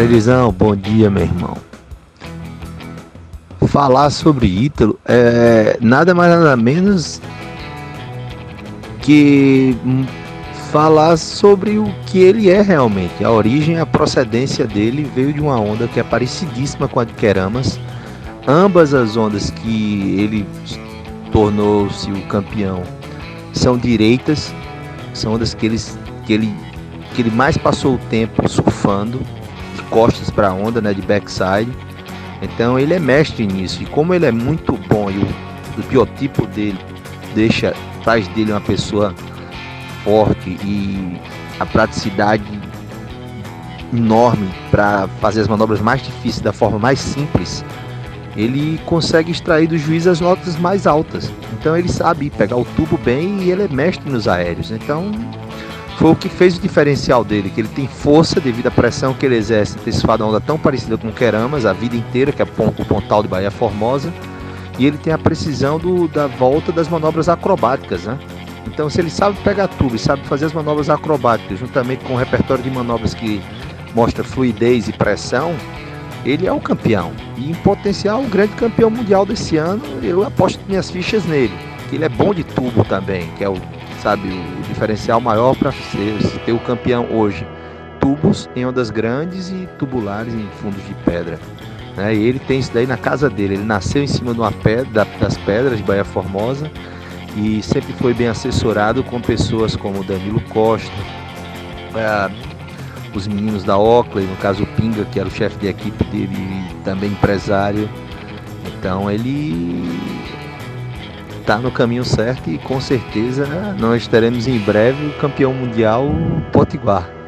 Frelizão, bom dia, meu irmão. Falar sobre Ítalo é nada mais nada menos que falar sobre o que ele é realmente. A origem, a procedência dele veio de uma onda que é parecidíssima com a de Queramas. Ambas as ondas que ele tornou-se o campeão são direitas, são ondas que, eles, que, ele, que ele mais passou o tempo surfando, de costas para a onda, né, de backside. Então ele é mestre nisso. E como ele é muito bom e o, o biotipo dele deixa, faz dele uma pessoa forte e a praticidade enorme para fazer as manobras mais difíceis da forma mais simples, ele consegue extrair do juiz as notas mais altas. Então ele sabe pegar o tubo bem e ele é mestre nos aéreos. Então foi o que fez o diferencial dele, que ele tem força devido à pressão que ele exerce ter esse onda tão parecida com o Queramas a vida inteira, que é o pontal de Bahia Formosa, e ele tem a precisão do, da volta das manobras acrobáticas, né? Então, se ele sabe pegar tubo e sabe fazer as manobras acrobáticas, juntamente com o repertório de manobras que mostra fluidez e pressão, ele é o campeão. E em potencial, o grande campeão mundial desse ano, eu aposto minhas fichas nele. Ele é bom de tubo também, que é o, sabe, o diferencial maior para ter o campeão hoje. Tubos em ondas grandes e tubulares em fundos de pedra. Né? E ele tem isso daí na casa dele. Ele nasceu em cima de uma pedra, das pedras de Bahia Formosa e sempre foi bem assessorado com pessoas como Danilo Costa, é, os meninos da Oakley, no caso o Pinga, que era o chefe de equipe dele e também empresário. Então ele está no caminho certo e com certeza nós teremos em breve o campeão mundial Potiguar.